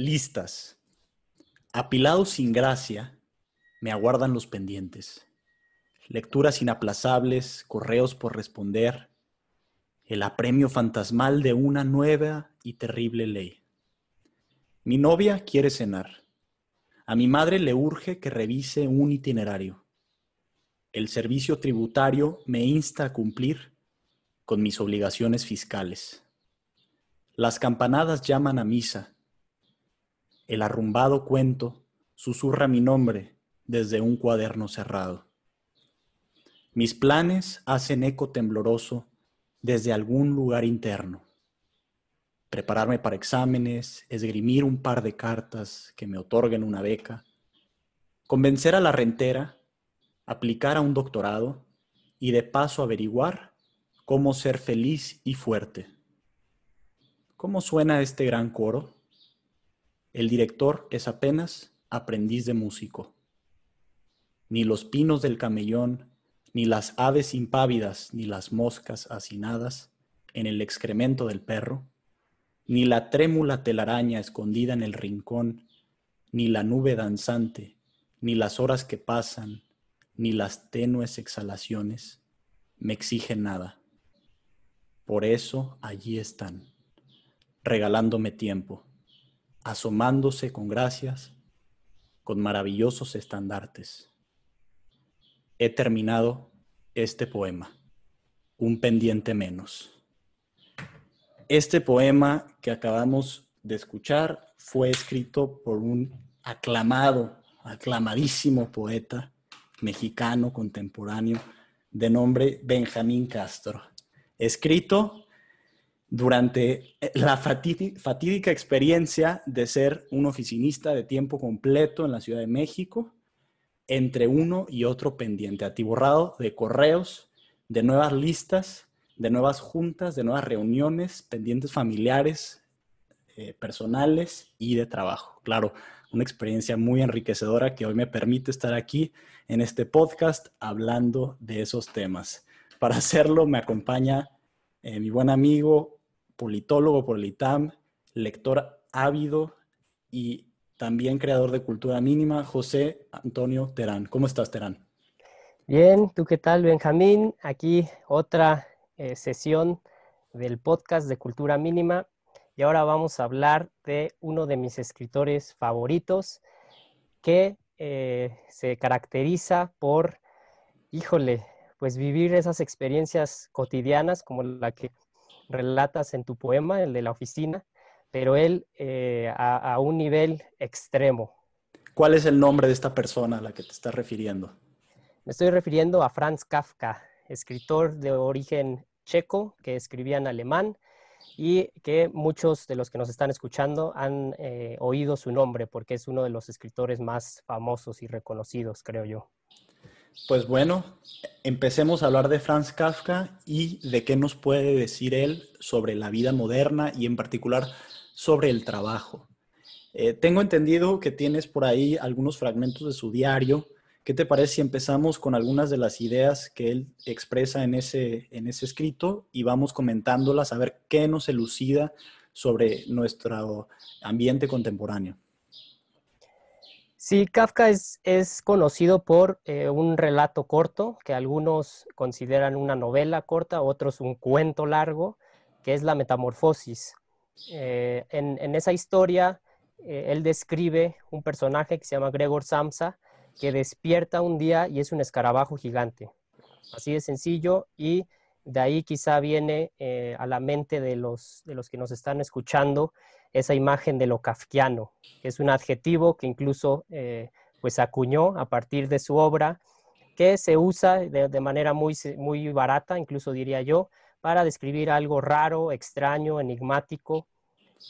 Listas. Apilados sin gracia, me aguardan los pendientes. Lecturas inaplazables, correos por responder, el apremio fantasmal de una nueva y terrible ley. Mi novia quiere cenar. A mi madre le urge que revise un itinerario. El servicio tributario me insta a cumplir con mis obligaciones fiscales. Las campanadas llaman a misa el arrumbado cuento susurra mi nombre desde un cuaderno cerrado. Mis planes hacen eco tembloroso desde algún lugar interno. Prepararme para exámenes, esgrimir un par de cartas que me otorguen una beca, convencer a la rentera, aplicar a un doctorado y de paso averiguar cómo ser feliz y fuerte. ¿Cómo suena este gran coro? El director es apenas aprendiz de músico. Ni los pinos del camellón, ni las aves impávidas, ni las moscas hacinadas en el excremento del perro, ni la trémula telaraña escondida en el rincón, ni la nube danzante, ni las horas que pasan, ni las tenues exhalaciones, me exigen nada. Por eso allí están, regalándome tiempo asomándose con gracias, con maravillosos estandartes. He terminado este poema, un pendiente menos. Este poema que acabamos de escuchar fue escrito por un aclamado, aclamadísimo poeta mexicano contemporáneo de nombre Benjamín Castro, escrito durante eh, la fatídica experiencia de ser un oficinista de tiempo completo en la Ciudad de México, entre uno y otro pendiente, atiborrado de correos, de nuevas listas, de nuevas juntas, de nuevas reuniones, pendientes familiares, eh, personales y de trabajo. Claro, una experiencia muy enriquecedora que hoy me permite estar aquí en este podcast hablando de esos temas. Para hacerlo me acompaña eh, mi buen amigo politólogo por el ITAM, lector ávido y también creador de Cultura Mínima, José Antonio Terán. ¿Cómo estás, Terán? Bien, ¿tú qué tal, Benjamín? Aquí otra eh, sesión del podcast de Cultura Mínima y ahora vamos a hablar de uno de mis escritores favoritos que eh, se caracteriza por, híjole, pues vivir esas experiencias cotidianas como la que relatas en tu poema, el de la oficina, pero él eh, a, un nivel extremo. ¿Cuál es el nombre de esta persona a la que te estás refiriendo? Me estoy refiriendo a Franz Kafka, escritor de origen checo que escribía en alemán y que muchos de los que nos están escuchando han eh, oído su nombre porque es uno de los escritores más famosos y reconocidos, creo yo. Pues bueno, empecemos a hablar de Franz Kafka y de qué nos puede decir él sobre la vida moderna y en particular sobre el trabajo. Eh, tengo entendido que tienes por ahí algunos fragmentos de su diario. ¿Qué te parece si empezamos con algunas de las ideas que él expresa en ese, en ese escrito y vamos comentándolas a ver qué nos elucida sobre nuestro ambiente contemporáneo? Sí, Kafka es, conocido por eh, un relato corto, que algunos consideran una novela corta, otros un cuento largo, que es La Metamorfosis. Eh, en, esa historia, eh, él describe un personaje que se llama Gregor Samsa, que despierta un día y es un escarabajo gigante. Así de sencillo, y de ahí quizá viene a la mente de los, de los que nos están escuchando esa imagen de lo kafkiano, que es un adjetivo que incluso eh, pues acuñó a partir de su obra, que se usa de, manera muy, muy barata, incluso diría yo, para describir algo raro, extraño, enigmático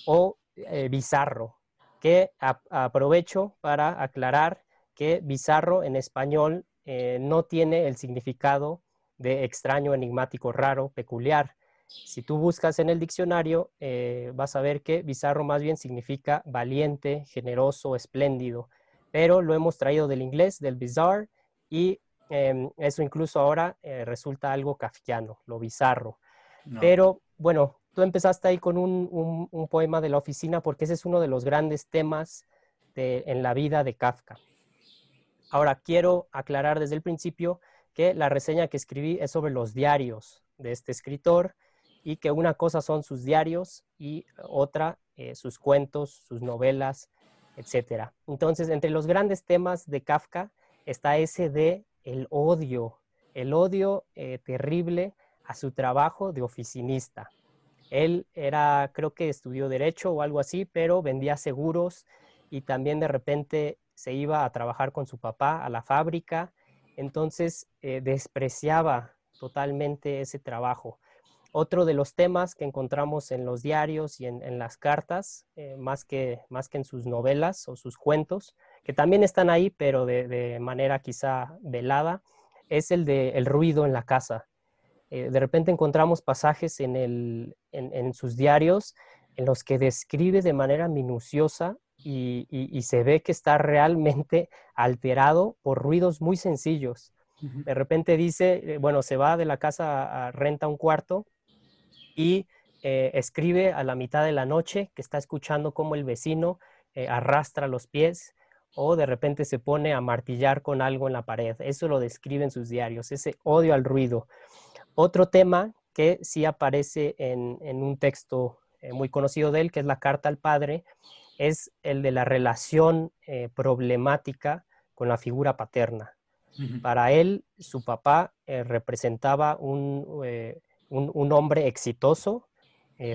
o eh, bizarro, que aprovecho para aclarar que bizarro en español eh, no tiene el significado de extraño, enigmático, raro, peculiar. Si tú buscas en el diccionario, eh, vas a ver que bizarro más bien significa valiente, generoso, espléndido, pero lo hemos traído del inglés, del bizarre, y em, eso incluso ahora eh, resulta algo kafkiano, lo bizarro. Pero bueno, tú empezaste ahí con un, poema de la oficina porque ese es uno de los grandes temas en la vida de Kafka. Ahora, quiero aclarar desde el principio que la reseña que escribí es sobre los diarios de este escritor y que una cosa son sus diarios y otra eh, sus cuentos, sus novelas, etc. Entonces, entre los grandes temas de Kafka está ese de el odio, el odio eh, terrible a su trabajo de oficinista. Él era, creo que estudió derecho o algo así, pero vendía seguros y también de repente se iba a trabajar con su papá a la fábrica, entonces eh, despreciaba totalmente ese trabajo. Otro de los temas que encontramos en los diarios y en, las cartas, eh, más, que, más que en sus novelas o sus cuentos, que también están ahí, pero de, manera quizá velada, es el de el ruido en la casa. Eh, de repente encontramos pasajes en, en sus diarios en los que describe de manera minuciosa y, se ve que está realmente alterado por ruidos muy sencillos. De repente dice, eh, bueno, se va de la casa a, renta un cuarto y eh, escribe a la mitad de la noche que está escuchando cómo el vecino eh, arrastra los pies o de repente se pone a martillar con algo en la pared. Eso lo describe en sus diarios, ese odio al ruido. Otro tema que sí aparece en, en un texto muy conocido de él, que es la carta al padre, es el de la relación eh, problemática con la figura paterna. Para él, su papá eh, representaba eh, un, un, hombre exitoso,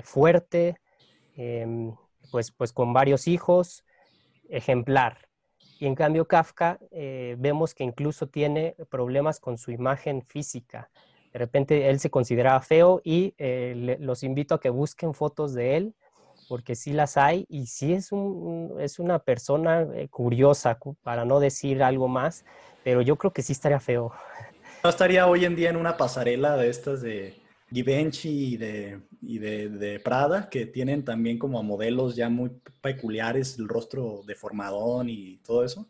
fuerte, em, pues, pues con varios hijos, ejemplar. Y en cambio Kafka vemos que incluso tiene problemas con su imagen física. De repente él se consideraba feo y los invito a que busquen fotos de él porque sí las hay y sí es, un, es una persona eh, curiosa, para no decir algo más, pero yo creo que sí estaría feo. No estaría hoy en día en una pasarela de estas de Givenchy y de, y de, de Prada, que tienen también como modelos ya muy peculiares, el rostro deformadón y todo eso.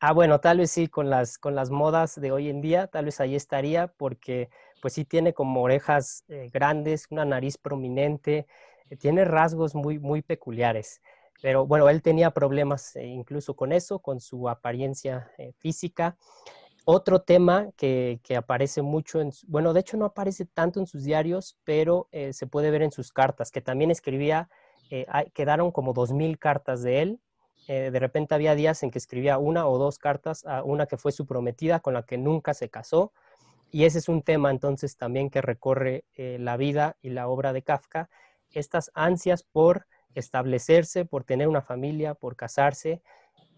Ah, bueno, tal vez sí, con las, con las modas de hoy en día, tal vez ahí estaría, porque pues sí tiene como orejas eh, grandes, una nariz prominente, tiene rasgos muy, muy peculiares. Pero bueno, él tenía problemas eh, incluso con eso, con su apariencia eh, física. Otro tema que, aparece mucho, en, bueno, de hecho no aparece tanto en sus diarios, pero eh, se puede ver en sus cartas, que también escribía, quedaron como dos mil cartas de él. de repente había días en que escribía una o dos cartas a una que fue su prometida, con la que nunca se casó. Y ese es un tema entonces también que recorre la vida y la obra de Kafka estas ansias por establecerse, por tener una familia, por casarse,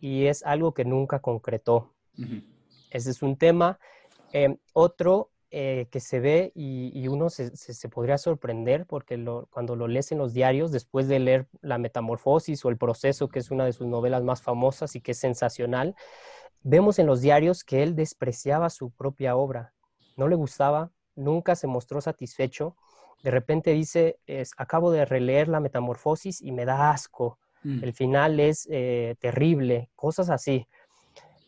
y es algo que nunca concretó. Ese es un tema. Em, otro eh, que se ve y, uno se, podría sorprender porque cuando lo lees en los diarios, después de leer La Metamorfosis o El Proceso, que es una de sus novelas más famosas y que es sensacional, vemos en los diarios que él despreciaba su propia obra. No le gustaba, nunca se mostró satisfecho de repente dice, es, acabo de releer la metamorfosis y me da asco, mm. el final es eh, terrible, cosas así.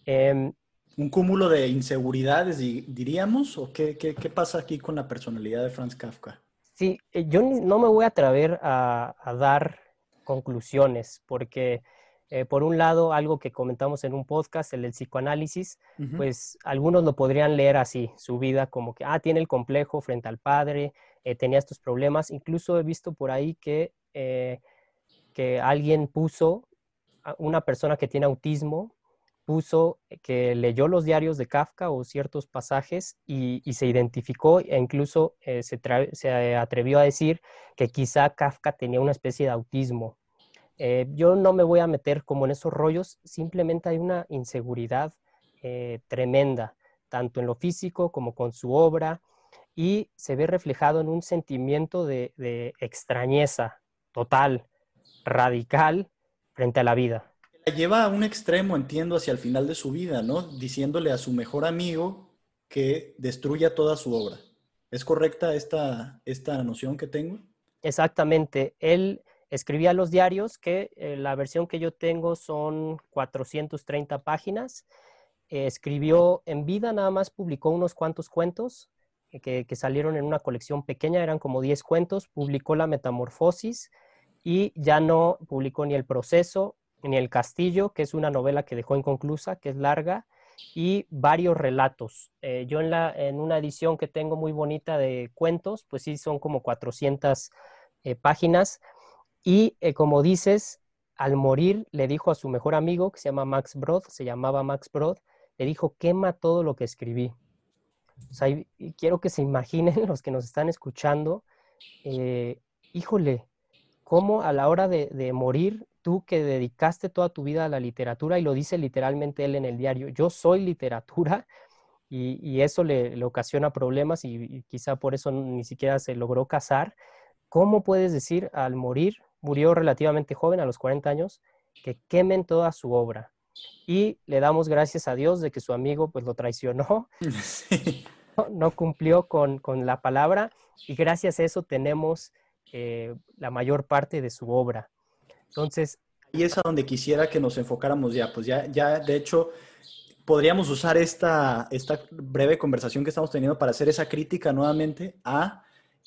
Em, ¿Un cúmulo de inseguridades, diríamos? ¿O qué, qué, pasa aquí con la personalidad de Franz Kafka? Sí, eh, yo no me voy a atrever a, dar conclusiones, porque eh, por un lado, algo que comentamos en un podcast, el del psicoanálisis, pues algunos lo podrían leer así, su vida como que, ah, tiene el complejo frente al padre, eh, tenía estos problemas. Incluso he visto por ahí que, eh, que alguien puso, una persona que tiene autismo, puso que leyó los diarios de Kafka o ciertos pasajes y, se identificó e incluso eh, se, se, atrevió a decir que quizá Kafka tenía una especie de autismo. yo no me voy a meter como en esos rollos, simplemente hay una inseguridad tremenda, tanto en lo físico como con su obra, y se ve reflejado en un sentimiento de extrañeza total, radical frente a la vida. Lleva a un extremo, entiendo, hacia el final de su vida, ¿no? Diciéndole a su mejor amigo que destruya toda su obra. ¿Es correcta esta, esta noción que tengo? Exactamente. Él escribía los diarios, que eh, la versión que yo tengo son 430 páginas. Escribió en vida, nada más publicó unos cuantos cuentos eh, que, que, salieron en una colección pequeña, eran como 10 cuentos. Publicó La Metamorfosis y ya no publicó ni El Proceso ni El Castillo, que es una novela que dejó inconclusa, que es larga y varios relatos. Eh, yo en, la, en una edición que tengo muy bonita de cuentos, pues sí, son como 400 eh, páginas. Y eh, como dices, al morir le dijo a su mejor amigo, que se llama Max Brod, se llamaba Max Brod, le dijo, quema todo lo que escribí. Quiero que se imaginen los que nos están escuchando, híjole, cómo a la hora de morir tú que dedicaste toda tu vida a la literatura y lo dice literalmente él en el diario, yo soy literatura y, eso le, ocasiona problemas y, quizá por eso ni siquiera se logró casar. ¿Cómo puedes decir al morir, murió relativamente joven, a los 40 años, que quemen toda su obra? Y le damos gracias a Dios de que su amigo pues lo traicionó, no, cumplió con, la palabra y gracias a eso tenemos eh, la mayor parte de su obra. Entonces... Y es a donde quisiera que nos enfocáramos ya, pues ya, ya de hecho, podríamos usar esta, esta breve conversación que estamos teniendo para hacer esa crítica nuevamente a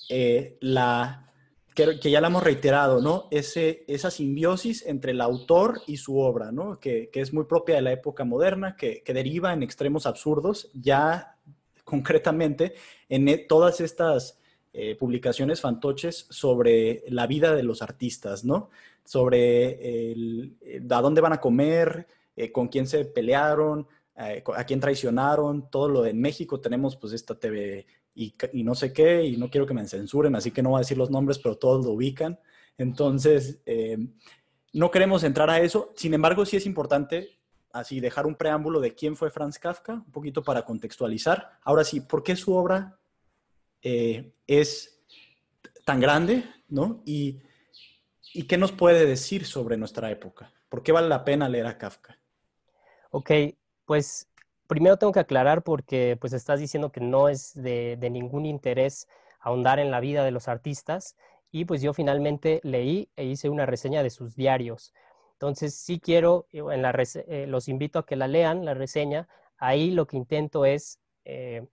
eh, la, que, ya la hemos reiterado, ¿no? Ese, esa simbiosis entre el autor y su obra, ¿no? Que, que es muy propia de la época moderna, que, que, deriva en extremos absurdos, ya concretamente en e, todas estas eh, publicaciones fantoches sobre la vida de los artistas, ¿no? Sobre el, eh, a dónde van a comer, eh, con quién se pelearon, eh, a quién traicionaron, todo lo de México tenemos pues esta TV y, y, no sé qué, y no quiero que me censuren, así que no voy a decir los nombres, pero todos lo ubican. Entonces, no queremos entrar a eso, sin embargo sí es importante así dejar un preámbulo de quién fue Franz Kafka, un poquito para contextualizar. Ahora sí, ¿por qué su obra es tan grande, ¿no? Y ¿Y qué nos puede decir sobre nuestra época? ¿Por qué vale la pena leer a Kafka? Ok, pues primero tengo que aclarar porque pues estás diciendo que no es de, ningún interés ahondar en la vida de los artistas y pues yo finalmente leí e hice una reseña de sus diarios. Entonces sí quiero, eh, en la eh, los invito a que la lean, la reseña. Ahí lo que intento es eh,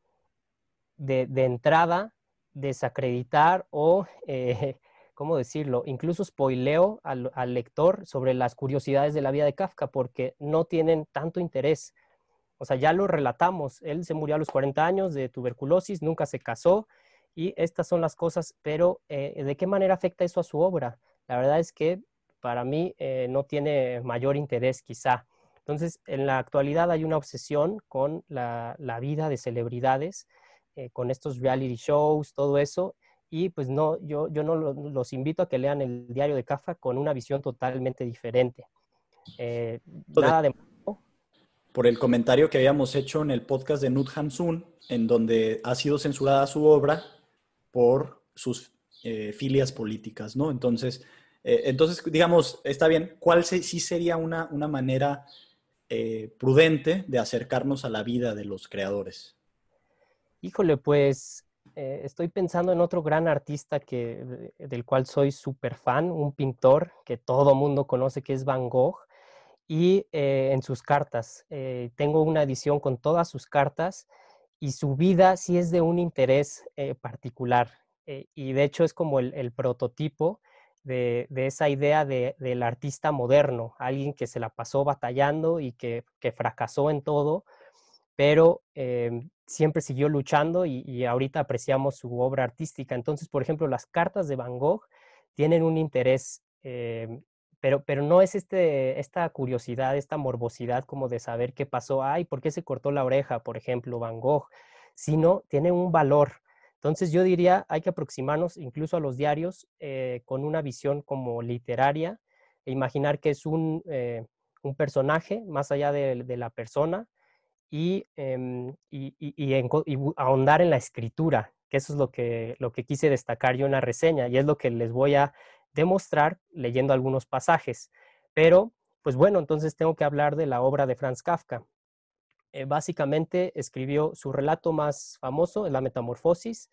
de, de, entrada desacreditar o ¿cómo decirlo? Incluso spoileo al, lector sobre las curiosidades de la vida de Kafka porque no tienen tanto interés. O sea, ya lo relatamos. Él se murió a los 40 años de tuberculosis, nunca se casó y estas son las cosas, pero eh, ¿de qué manera afecta eso a su obra? La verdad es que para mí eh, no tiene mayor interés quizá. Entonces, en la actualidad hay una obsesión con la, vida de celebridades, eh, con estos reality shows, todo eso, y pues no, yo, yo no los invito a que lean el diario de Kafka con una visión totalmente diferente. Eh, nada de... Por el comentario que habíamos hecho en el podcast de Nut Hamsun, en donde ha sido censurada su obra por sus eh, filias políticas, ¿no? Entonces, eh, entonces, digamos, está bien, ¿cuál sí sería una, una manera prudente de acercarnos a la vida de los creadores? Híjole, pues eh, estoy pensando en otro gran artista que, del cual soy súper fan, un pintor que todo mundo conoce, que es Van Gogh, y eh, en sus cartas. Eh, tengo una edición con todas sus cartas y su vida sí es de un interés particular. y de hecho es como el, prototipo de, esa idea del artista moderno, alguien que se la pasó batallando y que, que fracasó en todo, pero em, siempre siguió luchando y, ahorita apreciamos su obra artística. Entonces, por ejemplo, las cartas de Van Gogh tienen un interés, em, pero, pero no es este, esta curiosidad, esta morbosidad como de saber qué pasó, ay, ¿por qué se cortó la oreja, por ejemplo, Van Gogh? Sino tiene un valor. Entonces yo diría, hay que aproximarnos incluso a los diarios eh, con una visión como literaria e imaginar que es un, eh, un personaje más allá de la persona, y, em, y, ahondar en la escritura, que eso es lo que, lo que quise destacar yo en la reseña y es lo que les voy a demostrar leyendo algunos pasajes. Pero, pues bueno, entonces tengo que hablar de la obra de Franz Kafka. Eh, básicamente escribió su relato más famoso, La Metamorfosis,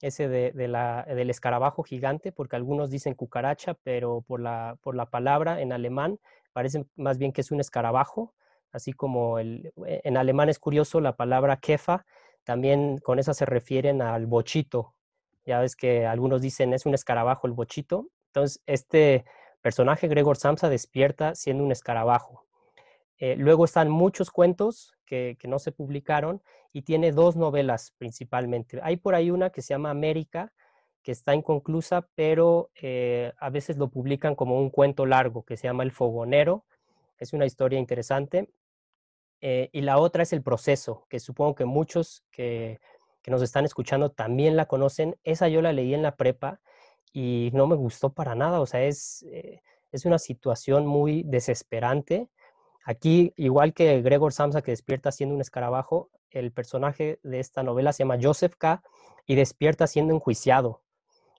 ese de, la, del escarabajo gigante, porque algunos dicen cucaracha, pero por la, por la palabra en alemán parece más bien que es un escarabajo, así como el, en alemán es curioso la palabra kefa, también con esa se refieren al bochito. Ya ves que algunos dicen es un escarabajo el bochito. Entonces, este personaje, Gregor Samsa, despierta siendo un escarabajo. Eh, luego están muchos cuentos que, no se publicaron y tiene dos novelas principalmente. Hay por ahí una que se llama América, que está inconclusa, pero eh, a veces lo publican como un cuento largo que se llama El Fogonero. Es una historia interesante. Eh, y la otra es el proceso, que supongo que muchos que, nos están escuchando también la conocen. Esa yo la leí en la prepa y no me gustó para nada. O sea, es, eh, es una situación muy desesperante. Aquí, igual que Gregor Samsa que despierta siendo un escarabajo, el personaje de esta novela se llama Joseph K. y despierta siendo enjuiciado.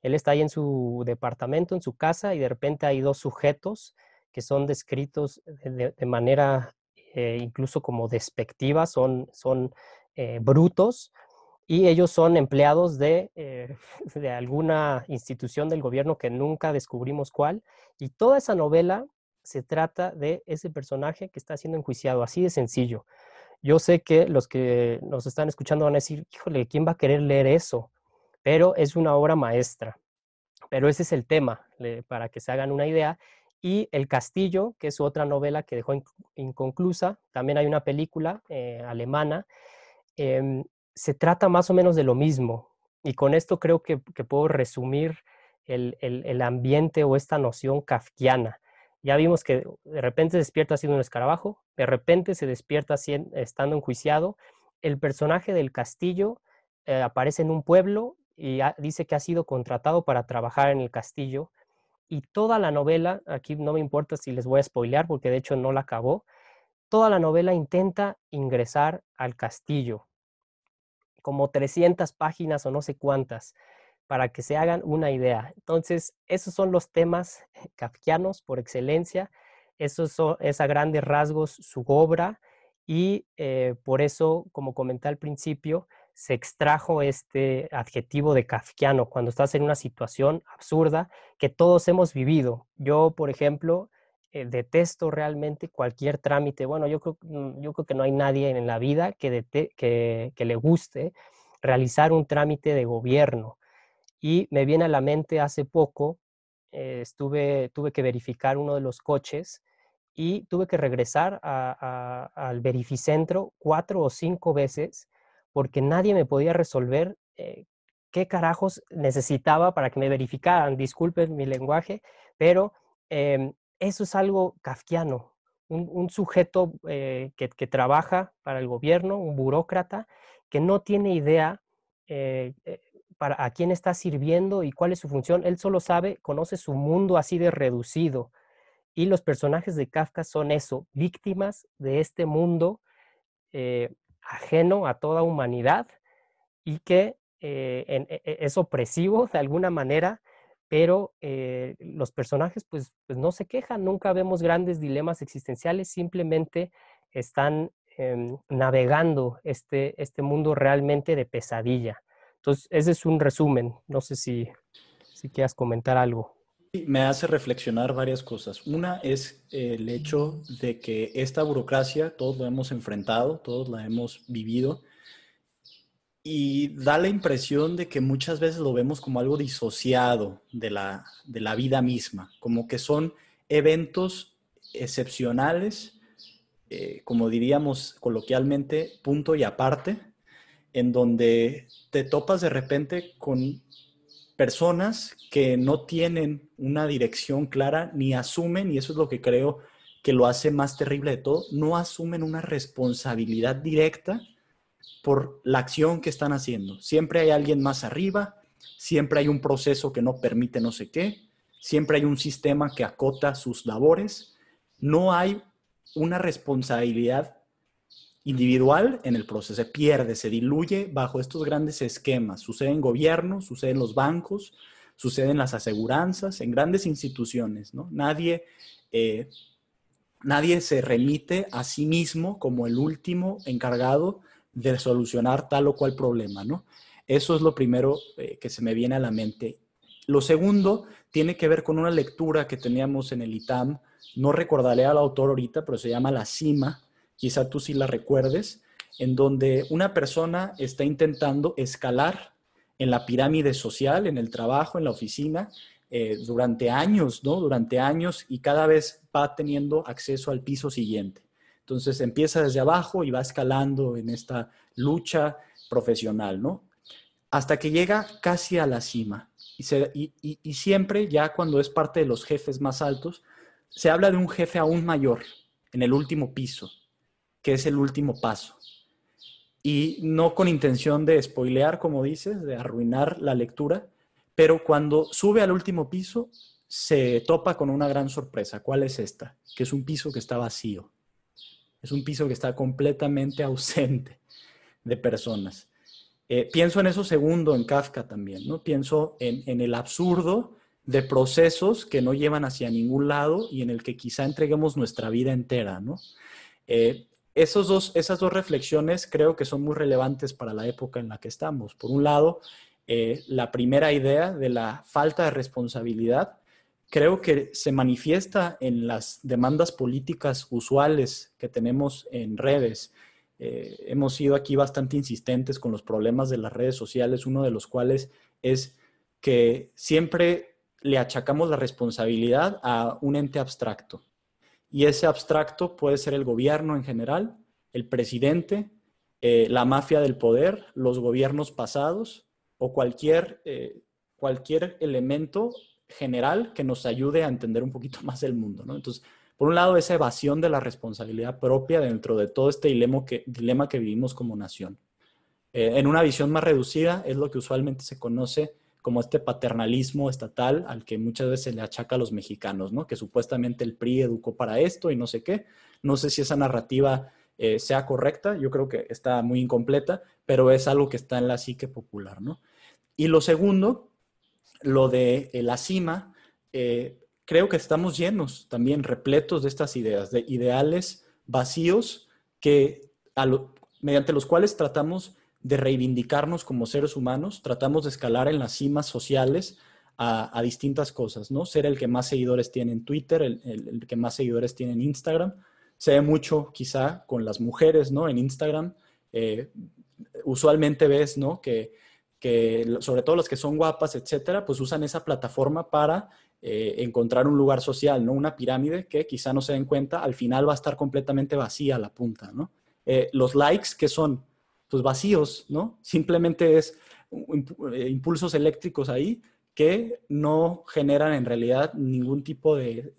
Él está ahí en su departamento, en su casa, y de repente hay dos sujetos que son descritos de manera eh, incluso como despectivas, son, son eh, brutos y ellos son empleados de, eh, de alguna institución del gobierno que nunca descubrimos cuál. Y toda esa novela se trata de ese personaje que está siendo enjuiciado, así de sencillo. Yo sé que los que nos están escuchando van a decir, híjole, ¿quién va a querer leer eso? Pero es una obra maestra. Pero ese es el tema, para que se hagan una idea. Y El Castillo, que es otra novela que dejó inconclusa, también hay una película eh, alemana, em, se trata más o menos de lo mismo. Y con esto creo que, puedo resumir el, ambiente o esta noción kafkiana. Ya vimos que de repente se despierta siendo un escarabajo, de repente se despierta estando enjuiciado. El personaje del castillo eh, aparece en un pueblo y dice que ha sido contratado para trabajar en el castillo y toda la novela, aquí no me importa si les voy a spoilear porque de hecho no la acabó, toda la novela intenta ingresar al castillo, como 300 páginas o no sé cuántas, para que se hagan una idea. Entonces, esos son los temas kafkianos por excelencia, esos son, es a grandes rasgos su obra y eh, por eso, como comenté al principio, se extrajo este adjetivo de kafkiano cuando estás en una situación absurda que todos hemos vivido. Yo, por ejemplo, eh, detesto realmente cualquier trámite. Bueno, yo creo, mm, yo creo que no hay nadie en la vida que, le guste realizar un trámite de gobierno. Y me viene a la mente hace poco, eh, estuve, tuve que verificar uno de los coches y tuve que regresar al verificentro cuatro o cinco veces porque nadie me podía resolver eh, qué carajos necesitaba para que me verificaran. Disculpen mi lenguaje, pero em, eso es algo kafkiano. Un, sujeto eh, que, trabaja para el gobierno, un burócrata, que no tiene idea eh, para a quién está sirviendo y cuál es su función. Él solo sabe, conoce su mundo así de reducido. Y los personajes de Kafka son eso, víctimas de este mundo ajeno a toda humanidad y que eh, e, e, es opresivo de alguna manera, pero eh, los personajes pues, pues, no se quejan, nunca vemos grandes dilemas existenciales, simplemente están em, navegando este, este mundo realmente de pesadilla. Entonces, ese es un resumen, no sé si, si quieras comentar algo me hace reflexionar varias cosas. Una es el hecho de que esta burocracia, todos lo hemos enfrentado, todos la hemos vivido, y da la impresión de que muchas veces lo vemos como algo disociado de la, de la vida misma, como que son eventos excepcionales, eh, como diríamos coloquialmente, punto y aparte, en donde te topas de repente con personas que no tienen una dirección clara ni asumen, y eso es lo que creo que lo hace más terrible de todo, no asumen una responsabilidad directa por la acción que están haciendo. Siempre hay alguien más arriba, siempre hay un proceso que no permite no sé qué, siempre hay un sistema que acota sus labores, no hay una responsabilidad individual en el proceso, se pierde, se diluye bajo estos grandes esquemas. Sucede en gobierno, sucede en los bancos, sucede en las aseguranzas, en grandes instituciones, ¿no? Nadie, eh, nadie se remite a sí mismo como el último encargado de solucionar tal o cual problema, ¿no? Eso es lo primero eh, que se me viene a la mente. Lo segundo tiene que ver con una lectura que teníamos en el ITAM, no recordaré al autor ahorita, pero se llama La Cima, quizá tú sí la recuerdes, en donde una persona está intentando escalar en la pirámide social, en el trabajo, en la oficina, eh, durante años, ¿no? Durante años y cada vez va teniendo acceso al piso siguiente. Entonces empieza desde abajo y va escalando en esta lucha profesional, ¿no? Hasta que llega casi a la cima. Y, y siempre, ya cuando es parte de los jefes más altos, se habla de un jefe aún mayor, en el último piso, que es el último paso. Y no con intención de spoilear, como dices, de arruinar la lectura, pero cuando sube al último piso, se topa con una gran sorpresa. ¿Cuál es esta? Que es un piso que está vacío. Es un piso que está completamente ausente de personas. Eh, pienso en eso segundo en Kafka también, ¿no? Pienso en, el absurdo de procesos que no llevan hacia ningún lado y en el que quizá entreguemos nuestra vida entera, ¿no? Eh, esos dos, esas dos reflexiones creo que son muy relevantes para la época en la que estamos. Por un lado, eh, la primera idea de la falta de responsabilidad creo que se manifiesta en las demandas políticas usuales que tenemos en redes. Eh, hemos sido aquí bastante insistentes con los problemas de las redes sociales, uno de los cuales es que siempre le achacamos la responsabilidad a un ente abstracto. Y ese abstracto puede ser el gobierno en general, el presidente, eh, la mafia del poder, los gobiernos pasados o cualquier, eh, cualquier elemento general que nos ayude a entender un poquito más el mundo. Entonces, por un lado, esa evasión de la responsabilidad propia dentro de todo este dilema que, dilema que vivimos como nación. Eh, en una visión más reducida es lo que usualmente se conoce como este paternalismo estatal al que muchas veces se le achaca a los mexicanos, ¿no? Que supuestamente el PRI educó para esto y no sé qué. No sé si esa narrativa eh, sea correcta, yo creo que está muy incompleta, pero es algo que está en la psique popular, ¿no? Y lo segundo, lo de eh, la cima, eh, creo que estamos llenos también, repletos de estas ideas, de ideales vacíos que mediante los cuales tratamos de reivindicarnos como seres humanos, tratamos de escalar en las cimas sociales a, distintas cosas, ¿no? Ser el que más seguidores tiene en Twitter, el, que más seguidores tiene en Instagram. Se ve mucho quizá con las mujeres, ¿no? En Instagram. Eh, usualmente ves, ¿no? Que, sobre todo los que son guapas, etcétera, pues usan esa plataforma para eh, encontrar un lugar social, ¿no? Una pirámide que quizá no se den cuenta, al final va a estar completamente vacía la punta, ¿no? Eh, los likes que son pues vacíos, ¿no? Simplemente es eh, impulsos eléctricos ahí que no generan en realidad ningún tipo de,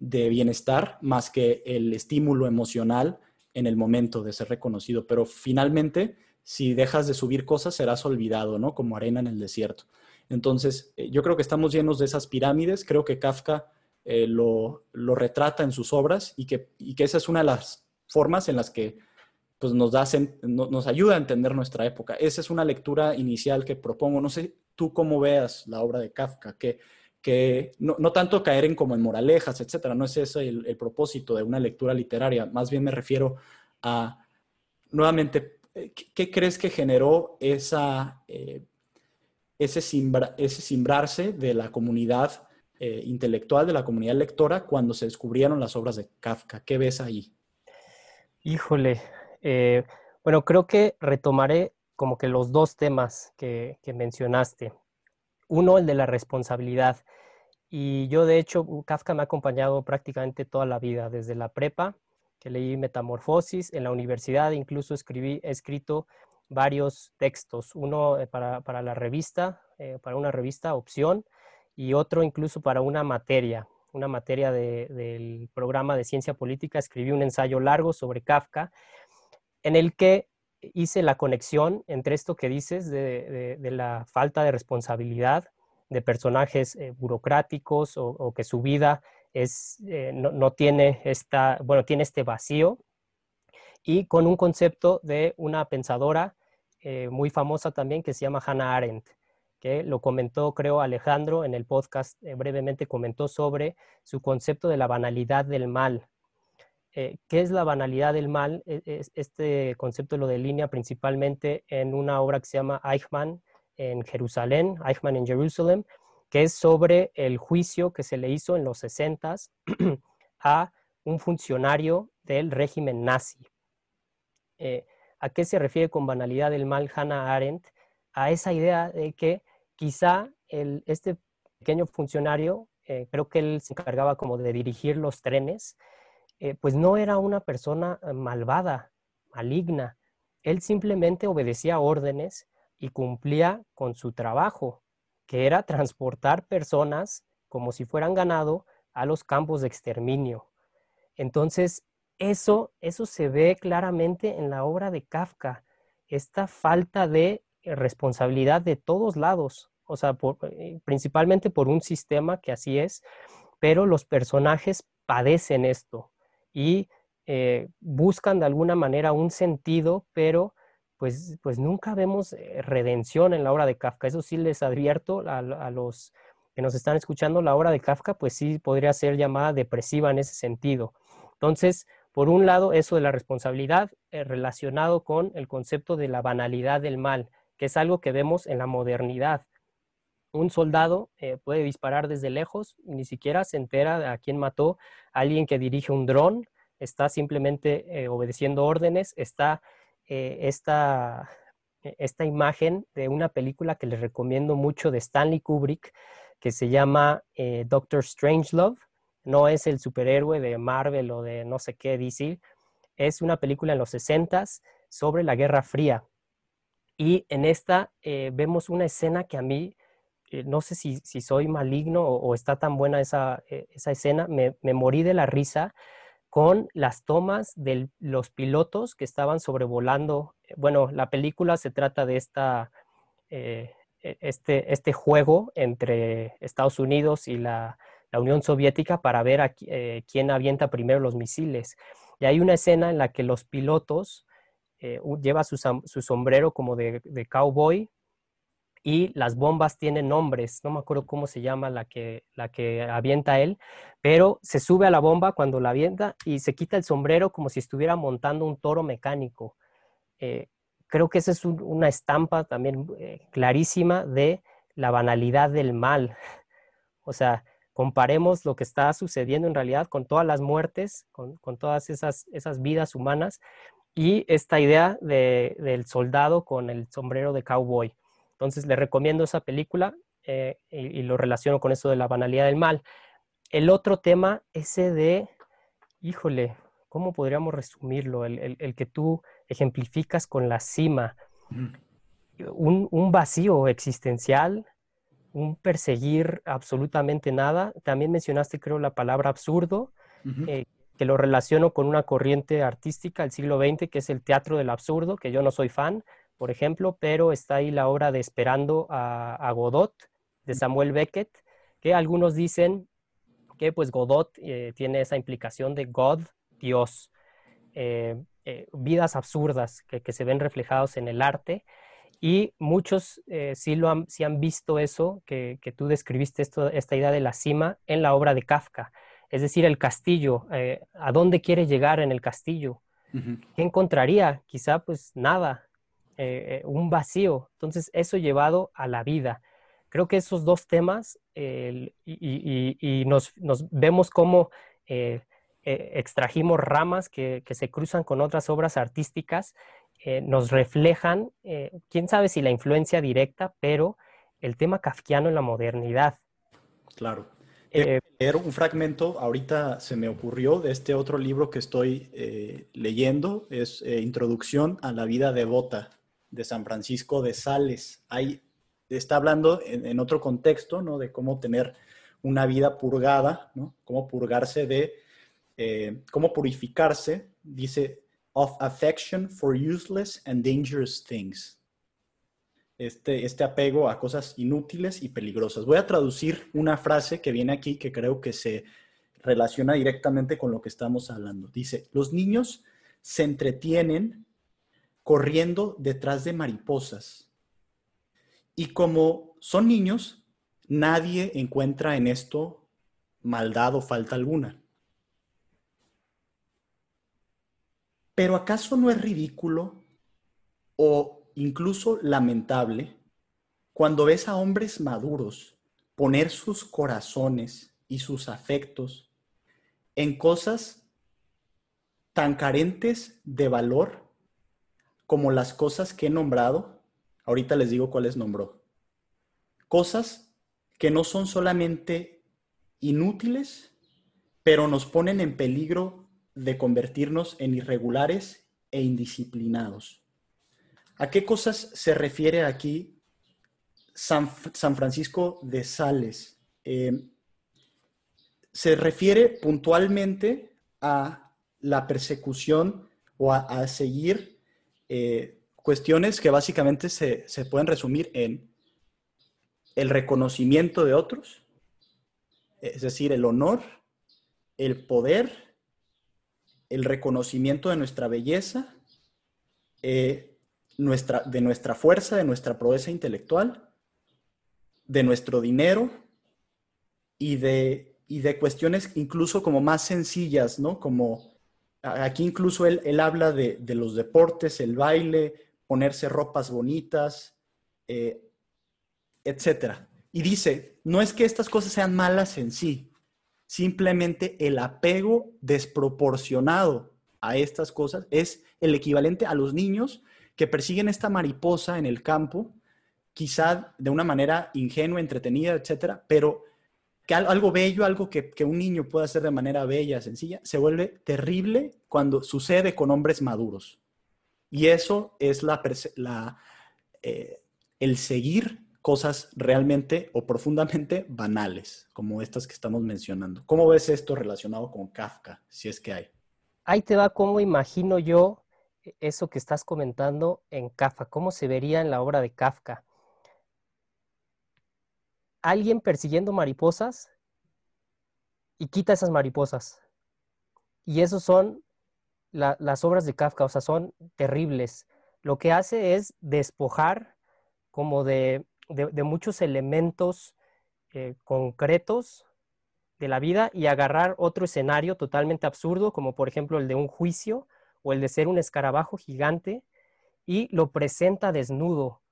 bienestar más que el estímulo emocional en el momento de ser reconocido. Pero finalmente, si dejas de subir cosas, serás olvidado, ¿no? Como arena en el desierto. Entonces, eh, yo creo que estamos llenos de esas pirámides. Creo que Kafka eh, lo, retrata en sus obras y que, y que esa es una de las formas en las que pues nos, da, nos ayuda a entender nuestra época. Esa es una lectura inicial que propongo. No sé tú cómo veas la obra de Kafka, que, que no, tanto caer en como en moralejas, etcétera, no es ese el, propósito de una lectura literaria, más bien me refiero a, nuevamente, ¿qué, crees que generó esa, eh, ese, ese simbrarse de la comunidad eh, intelectual, de la comunidad lectora, cuando se descubrieron las obras de Kafka? ¿Qué ves ahí? Híjole, eh, bueno, creo que retomaré como que los dos temas que, mencionaste. Uno, el de la responsabilidad. Y yo, de hecho, Kafka me ha acompañado prácticamente toda la vida, desde la prepa, que leí Metamorfosis, en la universidad incluso escribí, he escrito varios textos, uno eh, para, la revista, eh, para una revista Opción, y otro incluso para una materia, una materia del programa de ciencia política, escribí un ensayo largo sobre Kafka, en el que hice la conexión entre esto que dices de, la falta de responsabilidad de personajes eh, burocráticos o, que su vida es, eh, no, tiene esta, bueno, tiene este vacío y con un concepto de una pensadora eh, muy famosa también que se llama Hannah Arendt, que lo comentó, creo, Alejandro en el podcast, brevemente comentó sobre su concepto de la banalidad del mal. Eh, ¿Qué es la banalidad del mal? E, este concepto lo delinea principalmente en una obra que se llama Eichmann en Jerusalén, Eichmann en Jerusalem, que es sobre el juicio que se le hizo en los 60 a un funcionario del régimen nazi. Eh, ¿A qué se refiere con banalidad del mal Hannah Arendt? A esa idea de que quizá este pequeño funcionario, eh, creo que él se encargaba como de dirigir los trenes, eh, pues no era una persona malvada, maligna. Él simplemente obedecía órdenes y cumplía con su trabajo, que era transportar personas como si fueran ganado a los campos de exterminio. Entonces, eso, eso se ve claramente en la obra de Kafka, esta falta de eh, responsabilidad de todos lados, o sea, eh, principalmente por un sistema que así es, pero los personajes padecen esto y eh, buscan de alguna manera un sentido, pero pues, pues nunca vemos redención en la obra de Kafka. Eso sí les advierto a, a los que nos están escuchando, la obra de Kafka, pues sí podría ser llamada depresiva en ese sentido. Entonces, por un lado, eso de la responsabilidad eh, relacionado con el concepto de la banalidad del mal, que es algo que vemos en la modernidad. Un soldado eh, puede disparar desde lejos, ni siquiera se entera de a quién mató, alguien que dirige un dron, está simplemente eh, obedeciendo órdenes, está esta, esta imagen de una película que les recomiendo mucho de Stanley Kubrick, que se llama Doctor Strangelove, no es el superhéroe de Marvel o de no sé qué DC, es una película en los 60 sobre la Guerra Fría. Y en esta eh, vemos una escena que a mí, eh, no sé si, soy maligno o, está tan buena esa, eh, escena, me, morí de la risa con las tomas de los pilotos que estaban sobrevolando. Bueno, la película se trata de esta, e, este, este juego entre Estados Unidos y la, la Unión Soviética para ver eh, quién avienta primero los misiles. Y hay una escena en la que los pilotos eh, llevan su, sombrero como de, cowboy y las bombas tienen nombres, no me acuerdo cómo se llama la que, la que avienta él, pero se sube a la bomba cuando la avienta y se quita el sombrero como si estuviera montando un toro mecánico. Eh, creo que esa es una estampa también clarísima de la banalidad del mal. O sea, comparemos lo que está sucediendo en realidad con todas las muertes, con, todas esas, esas vidas humanas y esta idea del soldado con el sombrero de cowboy. Entonces, le recomiendo esa película eh, y, lo relaciono con eso de la banalidad del mal. El otro tema, ese de, híjole, ¿cómo podríamos resumirlo? El, que tú ejemplificas con la cima. Un, un, vacío existencial un perseguir absolutamente nada. También mencionaste, creo, la palabra absurdo, eh, que lo relaciono con una corriente artística del siglo XX, que es el teatro del absurdo, que yo no soy fan, por ejemplo, pero está ahí la obra de Esperando a, Godot, de Samuel Beckett, que algunos dicen que pues Godot eh, tiene esa implicación de God, Dios, eh, vidas absurdas que, que se ven reflejados en el arte. Y muchos eh, sí, lo han, han visto eso, que, tú describiste esto, esta idea de la cima en la obra de Kafka. Es decir, el castillo, eh, ¿a dónde quiere llegar en el castillo? ¿Qué encontraría? Quizá pues nada, eh, un vacío. Entonces, eso llevado a la vida. Creo que esos dos temas, y, nos, vemos cómo extrajimos ramas que, que, se cruzan con otras obras artísticas eh, nos reflejan, eh, quién sabe si la influencia directa, pero el tema kafkiano en la modernidad. Claro. Eh, leer un fragmento, ahorita se me ocurrió de este otro libro que estoy leyendo, es Introducción a la vida devota de San Francisco de Sales. Ahí está hablando en, otro contexto, ¿no? De cómo tener una vida purgada, ¿no? Cómo purgarse de, cómo purificarse, dice, of affection for useless and dangerous things. Este, este apego a cosas inútiles y peligrosas. Voy a traducir una frase que viene aquí que creo que se relaciona directamente con lo que estamos hablando. Dice, los niños se entretienen corriendo detrás de mariposas. Y como son niños, nadie encuentra en esto maldad o falta alguna. Pero ¿acaso no es ridículo o incluso lamentable cuando ves a hombres maduros poner sus corazones y sus afectos en cosas tan carentes de valor como las cosas que he nombrado? Ahorita les digo cuáles nombró. Cosas que no son solamente inútiles, pero nos ponen en peligro de convertirnos en irregulares e indisciplinados. ¿A qué cosas se refiere aquí San, Francisco de Sales? Eh, se refiere puntualmente a la persecución o a, seguir eh, cuestiones que básicamente se, se pueden resumir en el reconocimiento de otros, es decir, el honor, el poder el reconocimiento de nuestra belleza, eh, nuestra, de nuestra fuerza, de nuestra proeza intelectual, de nuestro dinero y de, y de cuestiones incluso como más sencillas, ¿no? Como aquí incluso él, habla de, los deportes, el baile, ponerse ropas bonitas, eh, etc. Y dice, no es que estas cosas sean malas en sí, Simplemente el apego desproporcionado a estas cosas es el equivalente a los niños que persiguen esta mariposa en el campo, quizá de una manera ingenua, entretenida, etcétera, pero algo bello, algo que, un niño puede hacer de manera bella, sencilla, se vuelve terrible cuando sucede con hombres maduros. Y eso es eh, el seguir cosas realmente o profundamente banales, como estas que estamos mencionando. ¿Cómo ves esto relacionado con Kafka, si es que hay? Ahí te va cómo imagino yo eso que estás comentando en Kafka, cómo se vería en la obra de Kafka. Alguien persiguiendo mariposas y quita esas mariposas. Y esos son las obras de Kafka, o sea, son terribles. Lo que hace es despojar como de de, muchos elementos eh, concretos de la vida y agarrar otro escenario totalmente absurdo, como por ejemplo el de un juicio o el de ser un escarabajo gigante, y lo presenta desnudo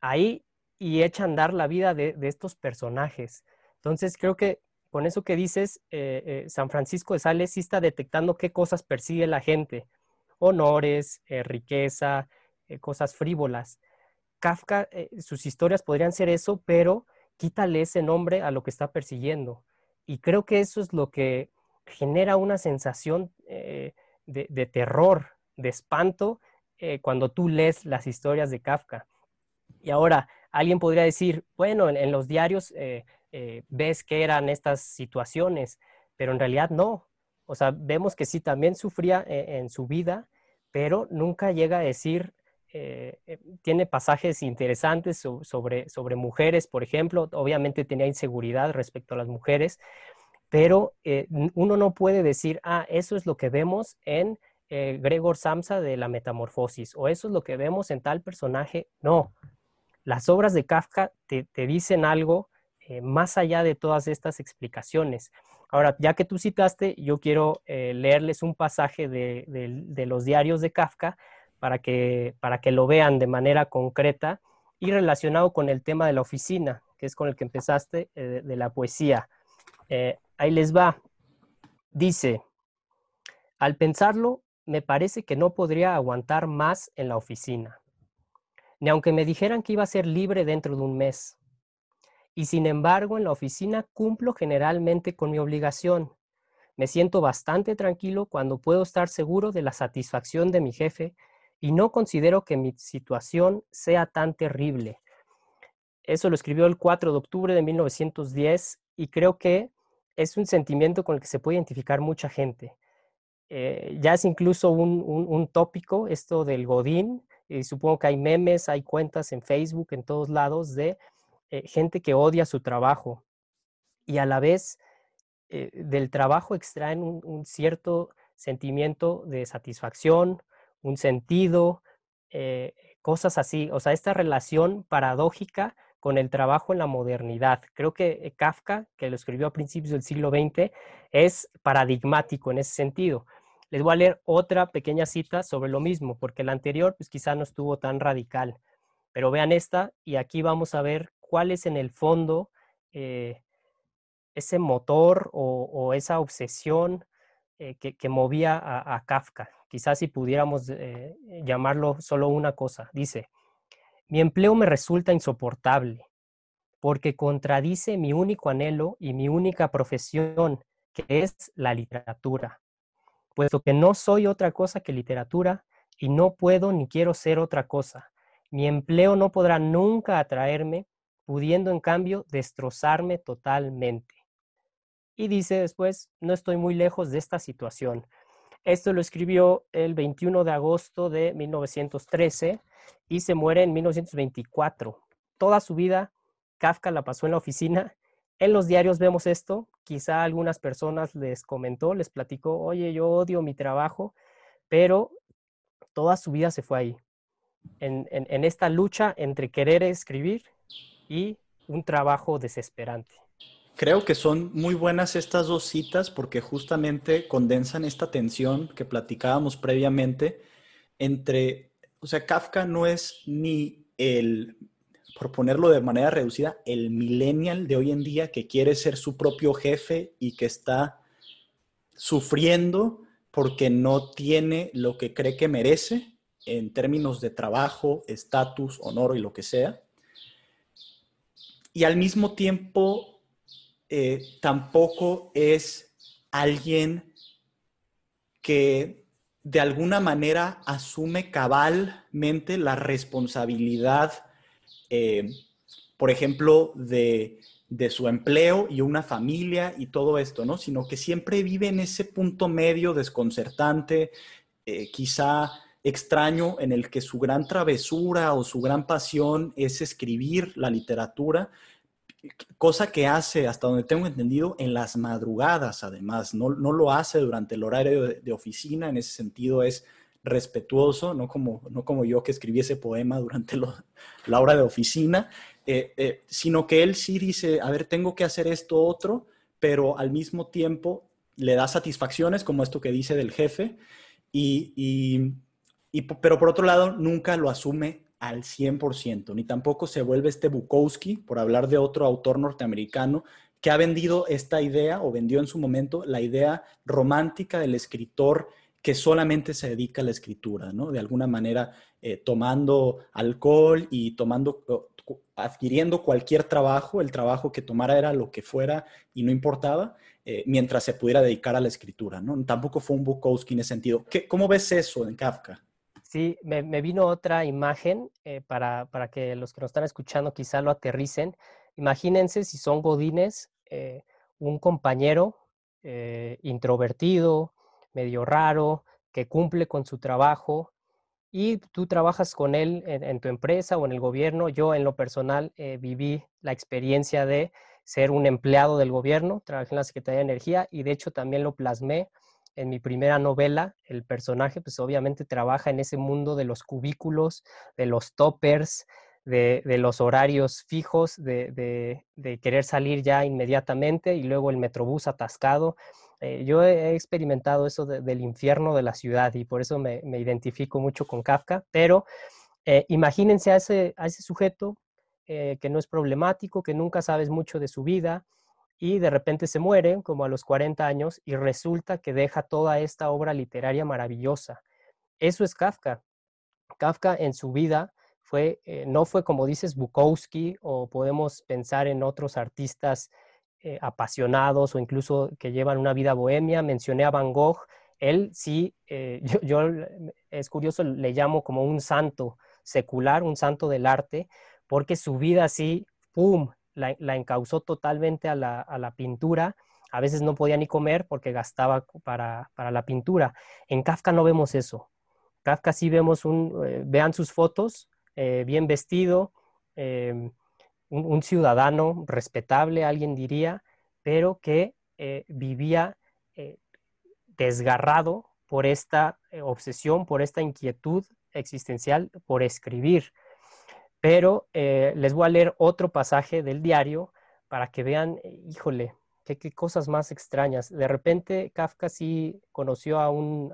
ahí y echa a andar la vida de, estos personajes. Entonces creo que con eso que dices, eh, eh, San Francisco de Sales sí está detectando qué cosas persigue la gente, honores, riqueza, cosas frívolas. Kafka, eh, sus historias podrían ser eso, pero quítale ese nombre a lo que está persiguiendo. Y creo que eso es lo que genera una sensación eh, de, terror, de espanto, eh, cuando tú lees las historias de Kafka. Y ahora, alguien podría decir, bueno, en, los diarios ves que eran estas situaciones, pero en realidad no. O sea, vemos que sí también sufría en su vida, pero nunca llega a decir eh, eh, tiene pasajes interesantes sobre, sobre mujeres, por ejemplo. Obviamente tenía inseguridad respecto a las mujeres, pero eh, uno no puede decir, ah, eso es lo que vemos en Gregor Samsa de la Metamorfosis, o eso es lo que vemos en tal personaje. No, las obras de Kafka te, dicen algo más allá de todas estas explicaciones. Ahora, ya que tú citaste, yo quiero leerles un pasaje de, los diarios de Kafka para que, para que lo vean de manera concreta y relacionado con el tema de la oficina, que es con el que empezaste, eh, de, la poesía. Eh, ahí les va. Dice, al pensarlo, me parece que no podría aguantar más en la oficina, ni aunque me dijeran que iba a ser libre dentro de un mes. Y sin embargo, en la oficina cumplo generalmente con mi obligación. Me siento bastante tranquilo cuando puedo estar seguro de la satisfacción de mi jefe y no considero que mi situación sea tan terrible. Eso lo escribió el 4 de octubre de 1910 y creo que es un sentimiento con el que se puede identificar mucha gente. Eh, ya es incluso un, tópico esto del Godín, y supongo que hay memes, hay cuentas en Facebook, en todos lados, de eh, gente que odia su trabajo y a la vez eh, del trabajo extraen un, cierto sentimiento de satisfacción, un sentido, eh, cosas así. O sea, esta relación paradójica con el trabajo en la modernidad. Creo que eh, Kafka, que lo escribió a principios del siglo XX, es paradigmático en ese sentido. Les voy a leer otra pequeña cita sobre lo mismo, porque la anterior pues quizá no estuvo tan radical, pero vean esta y aquí vamos a ver cuál es en el fondo eh, ese motor o, esa obsesión eh, que, movía a, Kafka. Quizás si pudiéramos eh, llamarlo solo una cosa. Dice, mi empleo me resulta insoportable porque contradice mi único anhelo y mi única profesión, que es la literatura, puesto que no soy otra cosa que literatura y no puedo ni quiero ser otra cosa. Mi empleo no podrá nunca atraerme, pudiendo en cambio destrozarme totalmente. Y dice después, no estoy muy lejos de esta situación. Esto lo escribió el 21 de agosto de 1913 y se muere en 1924. Toda su vida Kafka la pasó en la oficina. En los diarios vemos esto. Quizá algunas personas les comentó, les platicó, oye, yo odio mi trabajo, pero toda su vida se fue ahí, en, en esta lucha entre querer escribir y un trabajo desesperante. Creo que son muy buenas estas dos citas porque justamente condensan esta tensión que platicábamos previamente entre, o sea, Kafka no es ni el, por ponerlo de manera reducida, el millennial de hoy en día que quiere ser su propio jefe y que está sufriendo porque no tiene lo que cree que merece en términos de trabajo, estatus, honor y lo que sea. Y al mismo tiempo eh, tampoco es alguien que de alguna manera asume cabalmente la responsabilidad, eh, por ejemplo, de, su empleo y una familia y todo esto, ¿no? Sino que siempre vive en ese punto medio desconcertante, eh, quizá extraño, en el que su gran travesura o su gran pasión es escribir la literatura, cosa que hace, hasta donde tengo entendido, en las madrugadas, además, no, lo hace durante el horario de, oficina, en ese sentido es respetuoso, no como, no como yo que escribí ese poema durante la hora de oficina, eh, eh, sino que él sí dice, a ver, tengo que hacer esto otro, pero al mismo tiempo le da satisfacciones, como esto que dice del jefe, y, y pero por otro lado nunca lo asume al 100%, ni tampoco se vuelve este Bukowski, por hablar de otro autor norteamericano, que ha vendido esta idea o vendió en su momento la idea romántica del escritor que solamente se dedica a la escritura, ¿no? De alguna manera eh, tomando alcohol y tomando, adquiriendo cualquier trabajo, el trabajo que tomara era lo que fuera y no importaba, eh, mientras se pudiera dedicar a la escritura, ¿no? Tampoco fue un Bukowski en ese sentido. ¿Qué, ¿Cómo ves eso en Kafka? Sí, me, vino otra imagen eh, para, que los que nos están escuchando quizá lo aterricen. Imagínense si son godines, un compañero introvertido, medio raro, que cumple con su trabajo y tú trabajas con él en, tu empresa o en el gobierno. Yo en lo personal viví la experiencia de ser un empleado del gobierno, trabajé en la Secretaría de Energía y de hecho también lo plasmé en mi primera novela, el personaje pues obviamente trabaja en ese mundo de los cubículos, de los toppers, de, los horarios fijos, de, querer salir ya inmediatamente y luego el metrobús atascado. Eh, yo he experimentado eso del infierno de la ciudad y por eso me, identifico mucho con Kafka, pero eh, imagínense a ese, a ese sujeto eh, que no es problemático, que nunca sabes mucho de su vida, y de repente se muere como a los 40 años y resulta que deja toda esta obra literaria maravillosa. Eso es Kafka. Kafka en su vida fue, eh, no fue como dices Bukowski o podemos pensar en otros artistas eh, apasionados o incluso que llevan una vida bohemia. Mencioné a Van Gogh. Él sí, eh, yo, es curioso, le llamo como un santo secular, un santo del arte, porque su vida sí, ¡pum!, la, la encauzó totalmente a la, pintura. A veces no podía ni comer porque gastaba para, la pintura. En Kafka no vemos eso. Kafka sí vemos un, eh, vean sus fotos, eh, bien vestido, em, un, ciudadano respetable, alguien diría, pero que eh, vivía desgarrado por esta eh, obsesión, por esta inquietud existencial por escribir. Pero eh, les voy a leer otro pasaje del diario para que vean, híjole, qué, cosas más extrañas. De repente Kafka sí conoció a un,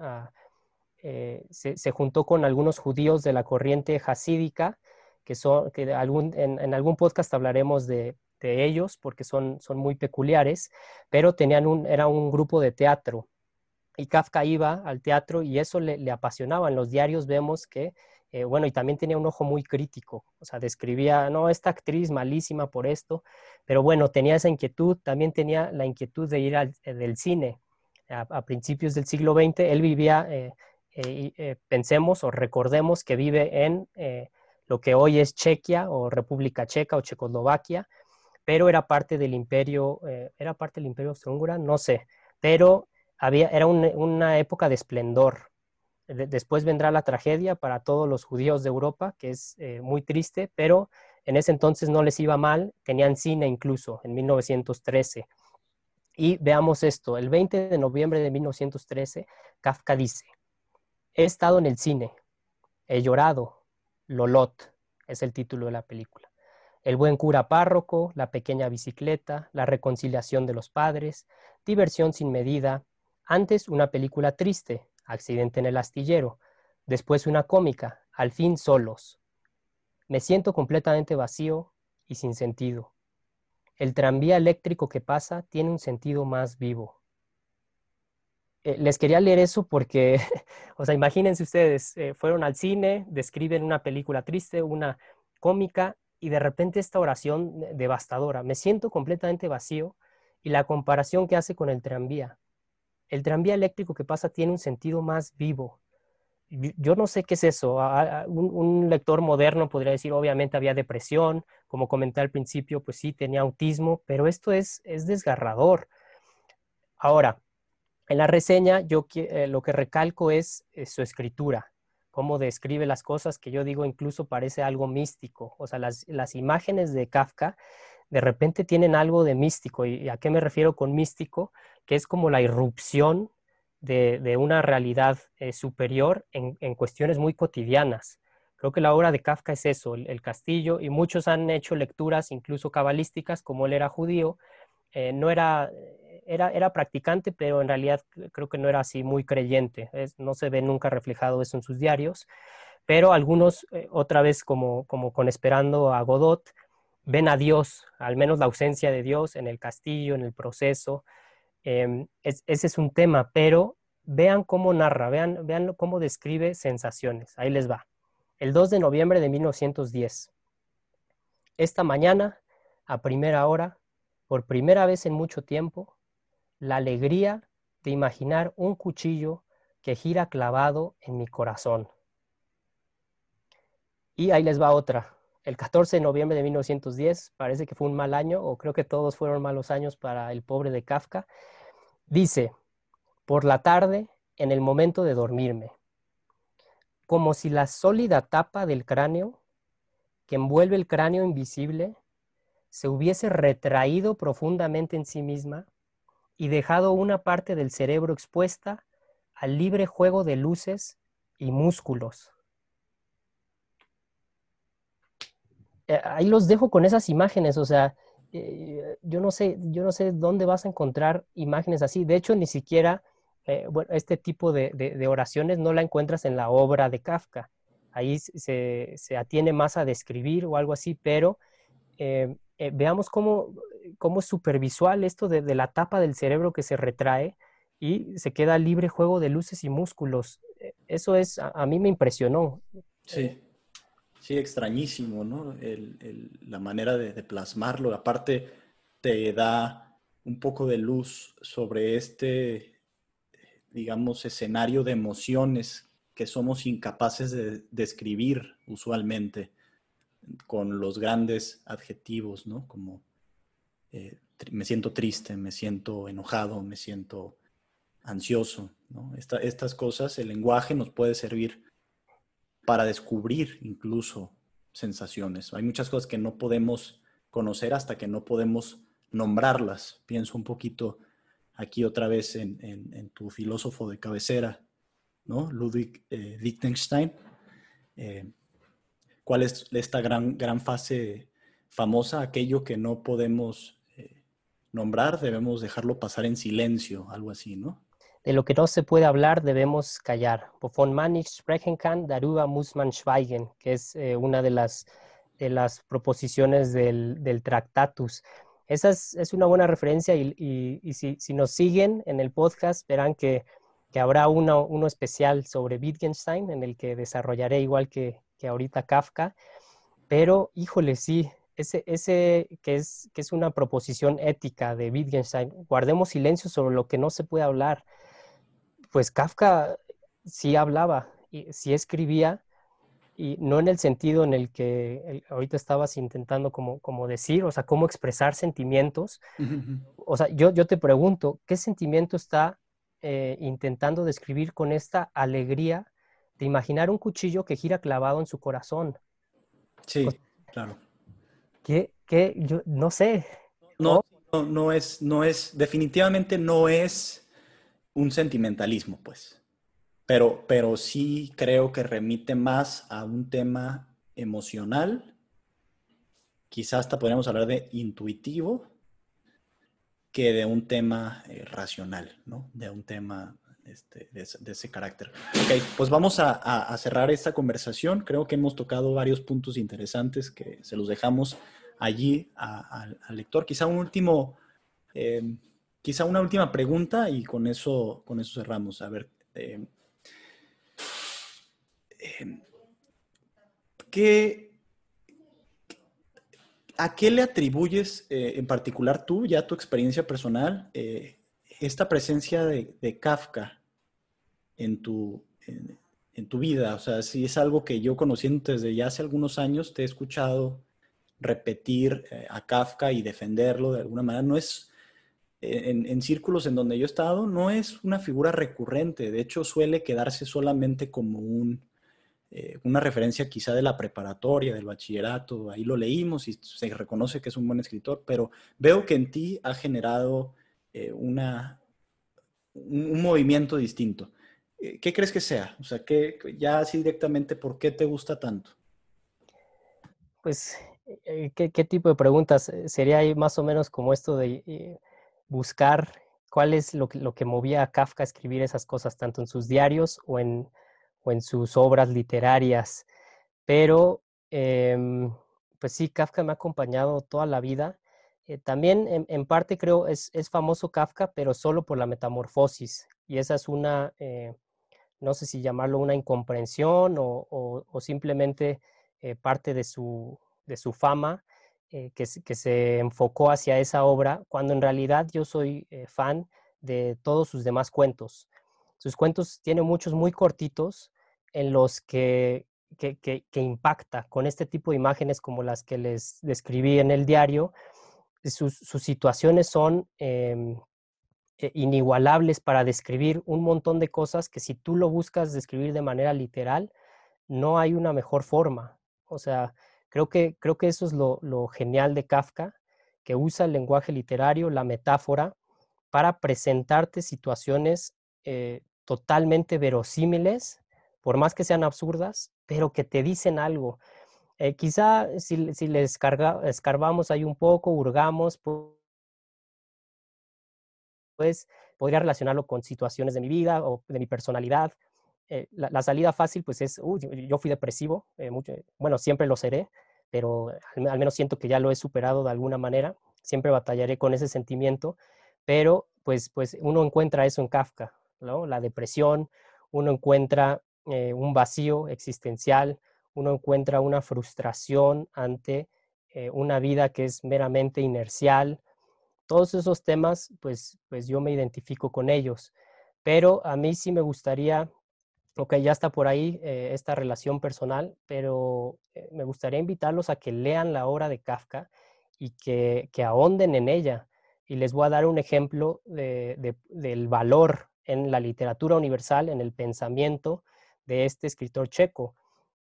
se, juntó con algunos judíos de la corriente hasídica, que son, que algún, en, algún podcast hablaremos de, ellos porque son, son muy peculiares, pero tenían un, era un grupo de teatro y Kafka iba al teatro y eso le, apasionaba. En los diarios vemos que, eh, bueno, y también tenía un ojo muy crítico, o sea, describía, no, esta actriz malísima por esto, pero bueno, tenía esa inquietud, también tenía la inquietud de ir al eh, del cine. A, principios del siglo XX, él vivía, eh, pensemos o recordemos que vive en lo que hoy es Chequia o República Checa o Checoslovaquia, pero era parte del imperio, era parte del imperio austrohúngaro, no sé, pero había, era una época de esplendor. después vendrá la tragedia para todos los judíos de Europa, que es eh, muy triste, pero en ese entonces no les iba mal, tenían cine incluso en 1913. Y veamos esto, el 20 de noviembre de 1913, Kafka dice, he estado en el cine, he llorado, Lolot es el título de la película. El buen cura párroco, la pequeña bicicleta, la reconciliación de los padres, diversión sin medida, antes una película triste, Accidente en el astillero, después una cómica, Al fin solos. Me siento completamente vacío y sin sentido. El tranvía eléctrico que pasa tiene un sentido más vivo. Eh, les quería leer eso porque, o sea, imagínense ustedes, eh, fueron al cine, describen una película triste, una cómica, y de repente esta oración devastadora, me siento completamente vacío, y la comparación que hace con el tranvía el tranvía eléctrico que pasa tiene un sentido más vivo. Yo no sé qué es eso. Un, lector moderno podría decir, obviamente había depresión, como comenté al principio, pues sí, tenía autismo, pero esto es, es desgarrador. Ahora, en la reseña yo eh, lo que recalco es, su escritura, cómo describe las cosas que yo digo incluso parece algo místico. O sea, las, imágenes de Kafka de repente tienen algo de místico. ¿Y a qué me refiero con místico? Que es como la irrupción de, una realidad eh, superior en, cuestiones muy cotidianas. Creo que la obra de Kafka es eso, el, castillo, y muchos han hecho lecturas incluso cabalísticas, como él era judío, eh, no era, era, era, practicante, pero en realidad creo que no era así muy creyente, no se ve nunca reflejado eso en sus diarios, pero algunos, eh, otra vez como, como con Esperando a Godot, ven a Dios, al menos la ausencia de Dios en el castillo, en el proceso. Em, ese es un tema, pero vean cómo narra, vean, vean cómo describe sensaciones. Ahí les va. El 2 de noviembre de 1910. Esta mañana, a primera hora, por primera vez en mucho tiempo, la alegría de imaginar un cuchillo que gira clavado en mi corazón. Y ahí les va otra el 14 de noviembre de 1910, parece que fue un mal año, o creo que todos fueron malos años para el pobre de Kafka, dice, por la tarde, en el momento de dormirme, como si la sólida tapa del cráneo, que envuelve el cráneo invisible, se hubiese retraído profundamente en sí misma y dejado una parte del cerebro expuesta al libre juego de luces y músculos Eh, ahí los dejo con esas imágenes, o sea, eh, yo no sé, yo no sé dónde vas a encontrar imágenes así. De hecho, ni siquiera, eh, este tipo de, oraciones no la encuentras en la obra de Kafka. Ahí se, se atiene más a describir o algo así, pero veamos cómo, cómo es supervisual esto de, la tapa del cerebro que se retrae y se queda libre juego de luces y músculos. Eso es, a mí me impresionó. Sí. Sí, extrañísimo, ¿no? la manera de, plasmarlo. Aparte, te da un poco de luz sobre este, digamos, escenario de emociones que somos incapaces de describir usualmente con los grandes adjetivos, ¿no? Como eh, me siento triste, me siento enojado, me siento ansioso, ¿no? estas cosas, el lenguaje nos puede servir para descubrir incluso sensaciones. Hay muchas cosas que no podemos conocer hasta que no podemos nombrarlas. Pienso un poquito aquí otra vez en, tu filósofo de cabecera, ¿no? Ludwig eh, Wittgenstein. Eh, ¿Cuál es esta gran, gran fase famosa? Aquello que no podemos eh, nombrar, debemos dejarlo pasar en silencio, algo así, ¿no? De lo que no se puede hablar, debemos callar. Von man nicht sprechen kann, darüber muss man schweigen, que es una de las, de las proposiciones del, del Tractatus. Esa es, una buena referencia y, si, nos siguen en el podcast verán que, habrá uno, uno, especial sobre Wittgenstein en el que desarrollaré igual que, ahorita Kafka. Pero, híjole, sí, ese, ese que, es, que es una proposición ética de Wittgenstein, guardemos silencio sobre lo que no se puede hablar. Pues Kafka sí hablaba, y sí escribía, y no en el sentido en el que ahorita estabas intentando como, como decir, o sea, cómo expresar sentimientos. O sea, yo, yo te pregunto, ¿qué sentimiento está eh, intentando describir con esta alegría de imaginar un cuchillo que gira clavado en su corazón? Sí, claro. ¿Qué, qué? Yo no sé. No, no, no es, no es, definitivamente no es un sentimentalismo, pues pero, pero sí creo que remite más a un tema emocional, quizás hasta podríamos hablar de intuitivo, que de un tema eh, racional, ¿no? De un tema este, de, ese carácter. Ok, pues vamos a, cerrar esta conversación. Creo que hemos tocado varios puntos interesantes que se los dejamos allí al lector. Quizá un último, eh, quizá una última pregunta y con eso, con eso cerramos. A ver, eh, Em, ¿qué, ¿a qué le atribuyes eh, en particular tú, ya tu experiencia personal, eh, esta presencia de, Kafka en tu, en, tu vida? O sea, si es algo que yo conociendo desde ya hace algunos años, te he escuchado repetir eh, a Kafka y defenderlo de alguna manera, no es... En, círculos en donde yo he estado, no es una figura recurrente, de hecho suele quedarse solamente como un, eh, una referencia quizá de la preparatoria, del bachillerato, ahí lo leímos y se reconoce que es un buen escritor, pero veo que en ti ha generado eh, un, movimiento distinto. Eh, ¿Qué crees que sea? O sea, ya así directamente, ¿por qué te gusta tanto? Pues, ¿qué, tipo de preguntas? Sería más o menos como esto de buscar cuál es lo que, lo que movía a Kafka a escribir esas cosas, tanto en sus diarios o en o en sus obras literarias. Pero, em, pues sí, Kafka me ha acompañado toda la vida. Eh, también, en, parte, creo, es, es, famoso Kafka, pero solo por la metamorfosis. Y esa es una, eh, no sé si llamarlo una incomprensión o, simplemente eh, parte de su, de su fama, que, que, se enfocó hacia esa obra, cuando en realidad yo soy fan de todos sus demás cuentos. Sus cuentos tienen muchos muy cortitos, en los que, que, impacta con este tipo de imágenes como las que les describí en el diario. Sus, situaciones son em, eh, inigualables para describir un montón de cosas que si tú lo buscas describir de manera literal, no hay una mejor forma. O sea, creo que, creo que eso es lo, genial de Kafka, que usa el lenguaje literario, la metáfora, para presentarte situaciones eh, totalmente verosímiles por más que sean absurdas, pero que te dicen algo. Eh, quizá si, si les escarbamos ahí un poco, hurgamos, pues podría relacionarlo con situaciones de mi vida o de mi personalidad. Eh, la, salida fácil, pues es, yo fui depresivo, eh, bueno, siempre lo seré, pero al, menos siento que ya lo he superado de alguna manera, siempre batallaré con ese sentimiento, pero pues, pues uno encuentra eso en Kafka, ¿no? La depresión, uno encuentra eh, un vacío existencial, uno encuentra una frustración ante eh, una vida que es meramente inercial. Todos esos temas, pues, pues yo me identifico con ellos. Pero a mí sí me gustaría, ok, ya está por ahí eh, esta relación personal, pero me gustaría invitarlos a que lean la obra de Kafka y que, que ahonden en ella. Y les voy a dar un ejemplo del valor en la literatura universal, en el pensamiento, de este escritor checo.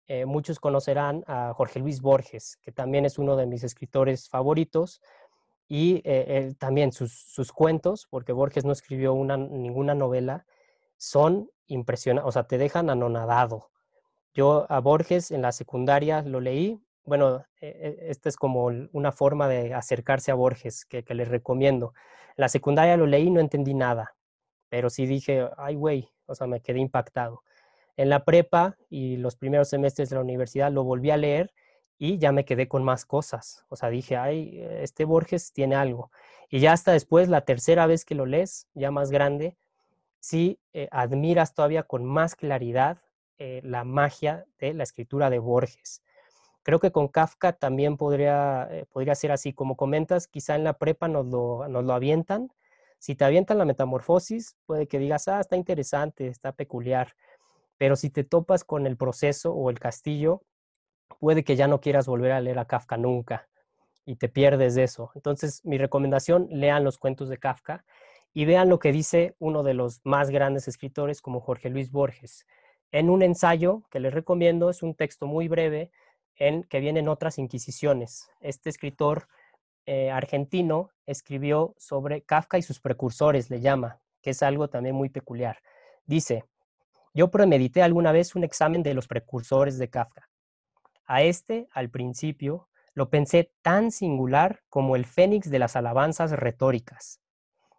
Eh, muchos conocerán a Jorge Luis Borges, que también es uno de mis escritores favoritos, y eh, también sus, cuentos, porque Borges no escribió una, ninguna novela, son impresionante, o sea, te dejan anonadado. Yo a Borges en la secundaria lo leí, bueno, e, e, esta es como una forma de acercarse a Borges que, que les recomiendo. En la secundaria lo leí, no entendí nada, pero sí dije, ay, güey, o sea, me quedé impactado. En la prepa y los primeros semestres de la universidad lo volví a leer y ya me quedé con más cosas. O sea, dije, ay, este Borges tiene algo. Y ya hasta después, la tercera vez que lo lees, ya más grande, sí eh, admiras todavía con más claridad eh, la magia de la escritura de Borges. Creo que con Kafka también podría, eh, podría ser así. Como comentas, quizá en la prepa nos lo, nos lo avientan. Si te avientan la metamorfosis, puede que digas, ah, está interesante, está peculiar. Pero si te topas con el proceso o el castillo, puede que ya no quieras volver a leer a Kafka nunca y te pierdes de eso. Entonces, mi recomendación, lean los cuentos de Kafka y vean lo que dice uno de los más grandes escritores como Jorge Luis Borges en un ensayo que les recomiendo, es un texto muy breve en que vienen otras inquisiciones. Este escritor eh, argentino escribió sobre Kafka y sus precursores, le llama, que es algo también muy peculiar. Dice, yo premedité alguna vez un examen de los precursores de Kafka. A este, al principio, lo pensé tan singular como el fénix de las alabanzas retóricas.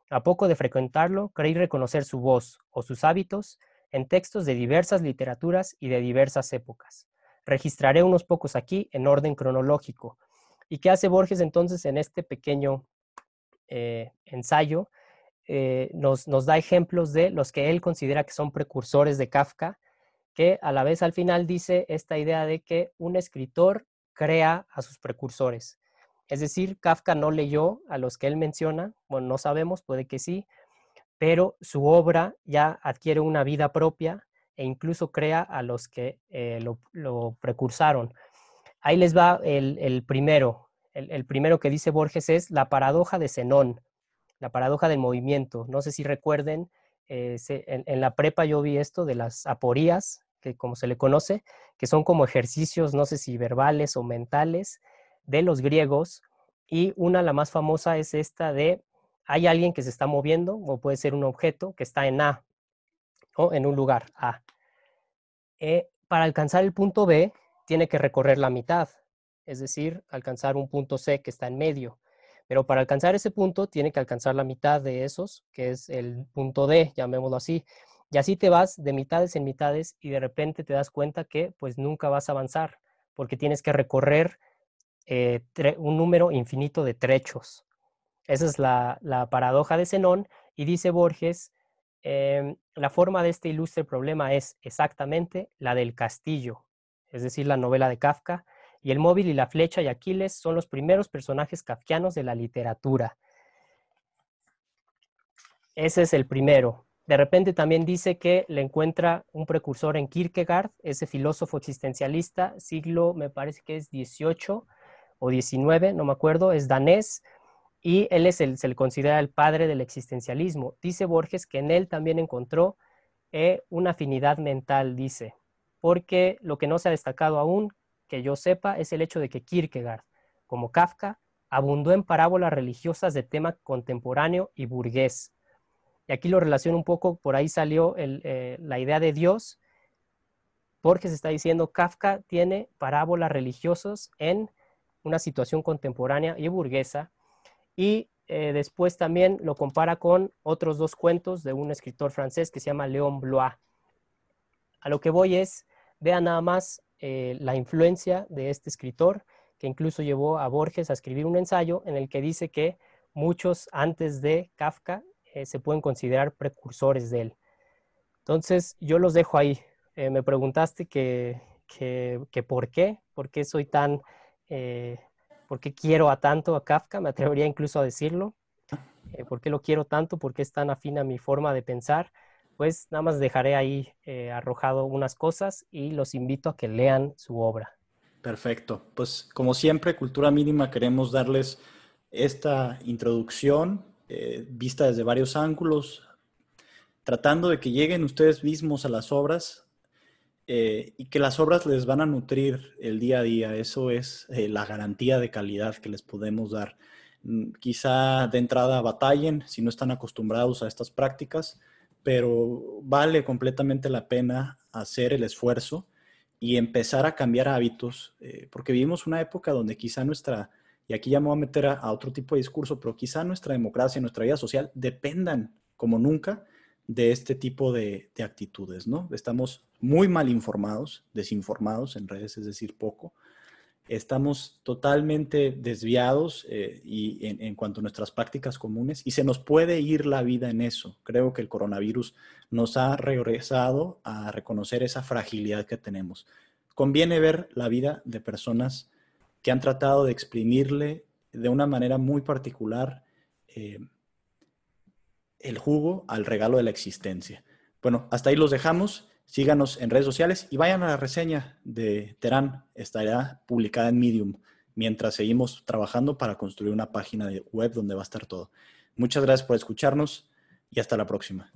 A poco de frecuentarlo, creí reconocer su voz o sus hábitos en textos de diversas literaturas y de diversas épocas. Registraré unos pocos aquí en orden cronológico. ¿Y qué hace Borges entonces en este pequeño eh, ensayo? Eh, nos, da ejemplos de los que él considera que son precursores de Kafka, que a la vez al final dice esta idea de que un escritor crea a sus precursores. Es decir, Kafka no leyó a los que él menciona, bueno, no sabemos, puede que sí, pero su obra ya adquiere una vida propia e incluso crea a los que eh, lo, precursaron. Ahí les va el, primero. El, primero que dice Borges es la paradoja de Zenón, la paradoja del movimiento. No sé si recuerden, eh, en, la prepa yo vi esto de las aporías, que como se le conoce, que son como ejercicios, no sé si verbales o mentales, de los griegos. Y una, la más famosa, es esta de hay alguien que se está moviendo o puede ser un objeto que está en A o en un lugar A. Eh, para alcanzar el punto B, tiene que recorrer la mitad, es decir, alcanzar un punto C que está en medio. Pero para alcanzar ese punto, tiene que alcanzar la mitad de esos, que es el punto D, llamémoslo así. Y así te vas de mitades en mitades y de repente te das cuenta que pues nunca vas a avanzar, porque tienes que recorrer eh, un número infinito de trechos. Esa es la, paradoja de Zenón y dice Borges, em, la forma de este ilustre problema es exactamente la del castillo, es decir, la novela de Kafka, y el móvil y la flecha y Aquiles son los primeros personajes kafkianos de la literatura. Ese es el primero. De repente también dice que le encuentra un precursor en Kierkegaard, ese filósofo existencialista, siglo me parece que es 18 o 19, no me acuerdo, es danés, y él es el, se le considera el padre del existencialismo. Dice Borges que en él también encontró eh, una afinidad mental, dice, porque lo que no se ha destacado aún, que yo sepa, es el hecho de que Kierkegaard, como Kafka, abundó en parábolas religiosas de tema contemporáneo y burgués. Y aquí lo relaciono un poco, por ahí salió eh, la idea de Dios. Borges está diciendo, Kafka tiene parábolas religiosas en una situación contemporánea y burguesa, y eh, después también lo compara con otros dos cuentos de un escritor francés que se llama Léon Blois. A lo que voy es, vean nada más eh, la influencia de este escritor, que incluso llevó a Borges a escribir un ensayo en el que dice que muchos antes de Kafka eh, se pueden considerar precursores de él. Entonces, yo los dejo ahí. me preguntaste que, que, por qué, por qué soy tan por qué quiero a tanto a Kafka, me atrevería incluso a decirlo, eh, por qué lo quiero tanto, por qué es tan afín a mi forma de pensar, pues nada más dejaré ahí eh, arrojado unas cosas y los invito a que lean su obra. Perfecto, pues como siempre, Cultura Mínima queremos darles esta introducción eh, vista desde varios ángulos, tratando de que lleguen ustedes mismos a las obras eh, y que las obras les van a nutrir el día a día. Eso es eh, la garantía de calidad que les podemos dar. Mm, quizá de entrada batallen si no están acostumbrados a estas prácticas, pero vale completamente la pena hacer el esfuerzo y empezar a cambiar hábitos, eh, porque vivimos una época donde quizá nuestra, y aquí ya me voy a meter a, otro tipo de discurso, pero quizá nuestra democracia, nuestra vida social dependan como nunca de este tipo de, de, actitudes, ¿no? Estamos muy mal informados, desinformados en redes, es decir, poco, estamos totalmente desviados eh, y en, cuanto a nuestras prácticas comunes y se nos puede ir la vida en eso. Creo que el coronavirus nos ha regresado a reconocer esa fragilidad que tenemos. Conviene ver la vida de personas que han tratado de exprimirle de una manera muy particular eh, el jugo al regalo de la existencia. Bueno, hasta ahí los dejamos. Síganos en redes sociales y vayan a la reseña de Terán. Estará publicada en Medium mientras seguimos trabajando para construir una página web donde va a estar todo. Muchas gracias por escucharnos y hasta la próxima.